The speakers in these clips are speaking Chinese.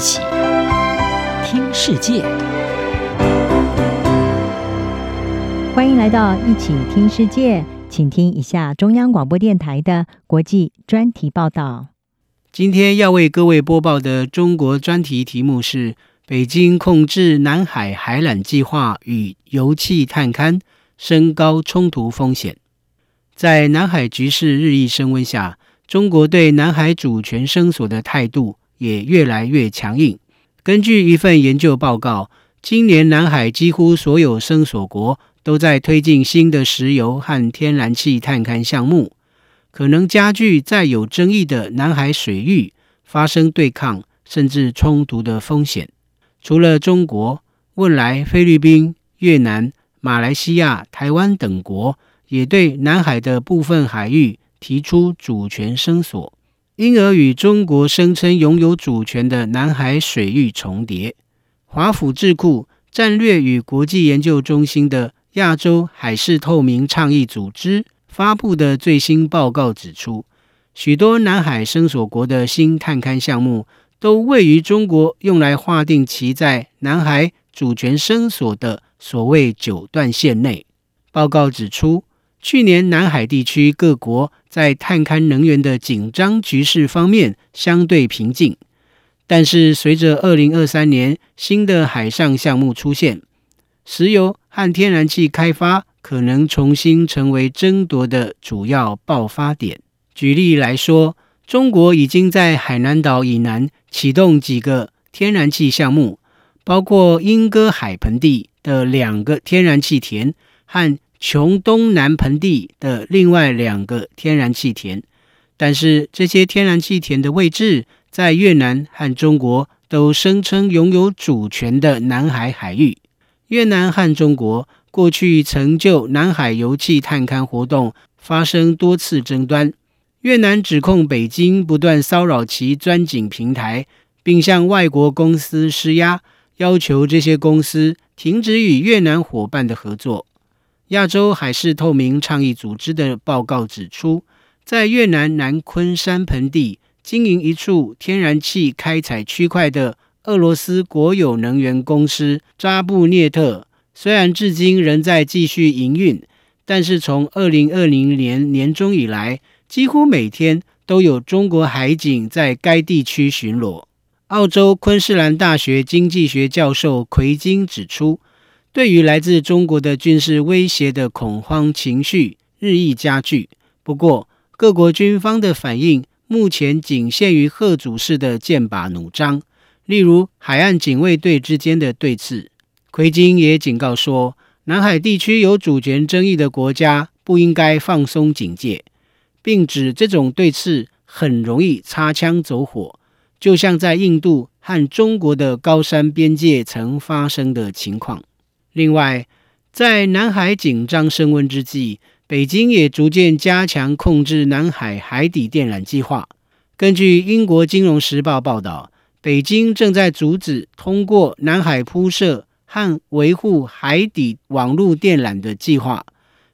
起听世界，欢迎来到一起听世界，请听一下中央广播电台的国际专题报道。今天要为各位播报的中国专题题目是：北京控制南海海缆计划与油气探勘升高冲突风险。在南海局势日益升温下，中国对南海主权声索的态度也越来越强硬。根据一份研究报告，今年南海几乎所有声索国都在推进新的石油和天然气探勘项目，可能加剧在有争议的南海水域发生对抗甚至冲突的风险。除了中国，汶莱、菲律宾、越南、马来西亚、台湾等国也对南海的部分海域提出主权声索，因而与中国声称拥有主权的南海水域重叠。华府智库战略与国际研究中心的亚洲海事透明倡议组织发布的最新报告指出，许多南海声索国的新探勘项目都位于中国用来划定其在南海主权声索的所谓九段线内。报告指出，去年南海地区各国在探勘能源的紧张局势方面相对平静，但是随着二零二三年新的海上项目出现，石油和天然气开发可能重新成为争夺的主要爆发点。举例来说，中国已经在海南岛以南启动几个天然气项目，包括莺歌海盆地的两个天然气田和琼东南盆地的另外两个天然气田，但是这些天然气田的位置在越南和中国都声称拥有主权的南海海域。越南和中国过去曾就南海油气探勘活动发生多次争端。越南指控北京不断骚扰其钻井平台，并向外国公司施压，要求这些公司停止与越南伙伴的合作。亚洲海事透明倡议组织的报告指出，在越南南昆山盆地经营一处天然气开采区块的俄罗斯国有能源公司扎布涅特，虽然至今仍在继续营运，但是从二零二零年年中以来，几乎每天都有中国海警在该地区巡逻。澳洲昆士兰大学经济学教授奎金指出，对于来自中国的军事威胁的恐慌情绪日益加剧。不过，各国军方的反应目前仅限于贺主式的剑拔弩张，例如海岸警卫队之间的对峙。奎金也警告说，南海地区有主权争议的国家不应该放松警戒，并指这种对峙很容易擦枪走火，就像在印度和中国的高山边界曾发生的情况。另外，在南海紧张升温之际，北京也逐渐加强控制南海海底电缆计划。根据英国《金融时报》报道，北京正在阻止通过南海铺设和维护海底网络电缆的计划，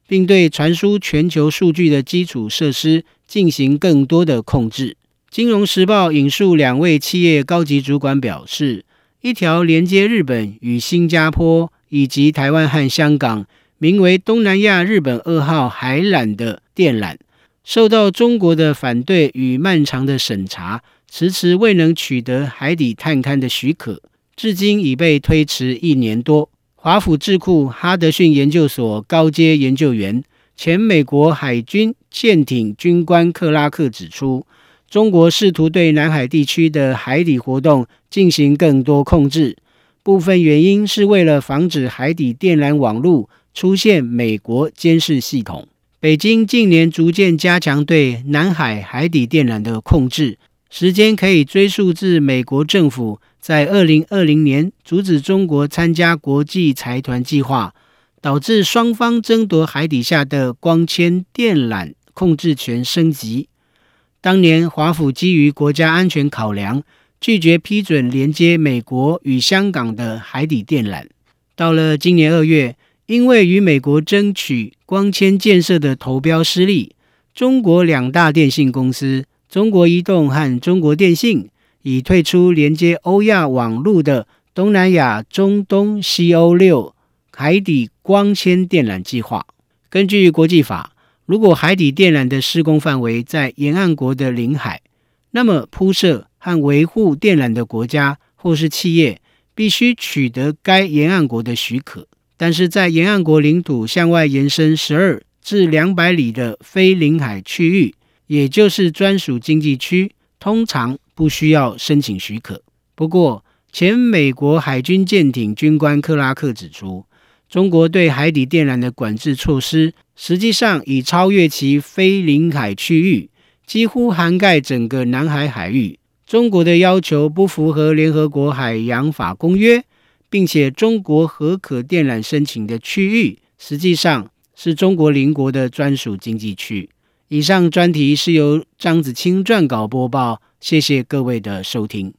并对传输全球数据的基础设施进行更多的控制。《金融时报》引述两位企业高级主管表示，一条连接日本与新加坡。以及台湾和香港名为“东南亚日本二号海缆”的电缆，受到中国的反对与漫长的审查，迟迟未能取得海底探勘的许可，至今已被推迟一年多。华府智库哈德逊研究所高阶研究员、前美国海军舰艇军官克拉克指出，中国试图对南海地区的海底活动进行更多控制。部分原因是为了防止海底电缆网络出现美国监视系统。北京近年逐渐加强对南海海底电缆的控制，时间可以追溯至美国政府在二零二零年阻止中国参加国际财团计划，导致双方争夺海底下的光纤电缆控制权升级。当年华府基于国家安全考量，拒绝批准连接美国与香港的海底电缆。到了今年二月，因为与美国争取光纤建设的投标失利，中国两大电信公司中国移动和中国电信已退出连接欧亚网路的东南亚中东西欧六海底光纤电缆计划。根据国际法，如果海底电缆的施工范围在沿岸国的领海，那么铺设和维护电缆的国家或是企业必须取得该沿岸国的许可。但是在沿岸国领土向外延伸十二至两百里的非领海区域，也就是专属经济区，通常不需要申请许可。不过，前美国海军舰艇军官克拉克指出，中国对海底电缆的管制措施，实际上已超越其非领海区域，几乎涵盖整个南海海域。中国的要求不符合联合国海洋法公约，并且中国核可电缆申请的区域，实际上是中国邻国的专属经济区。以上专题是由张子清撰稿播报，谢谢各位的收听。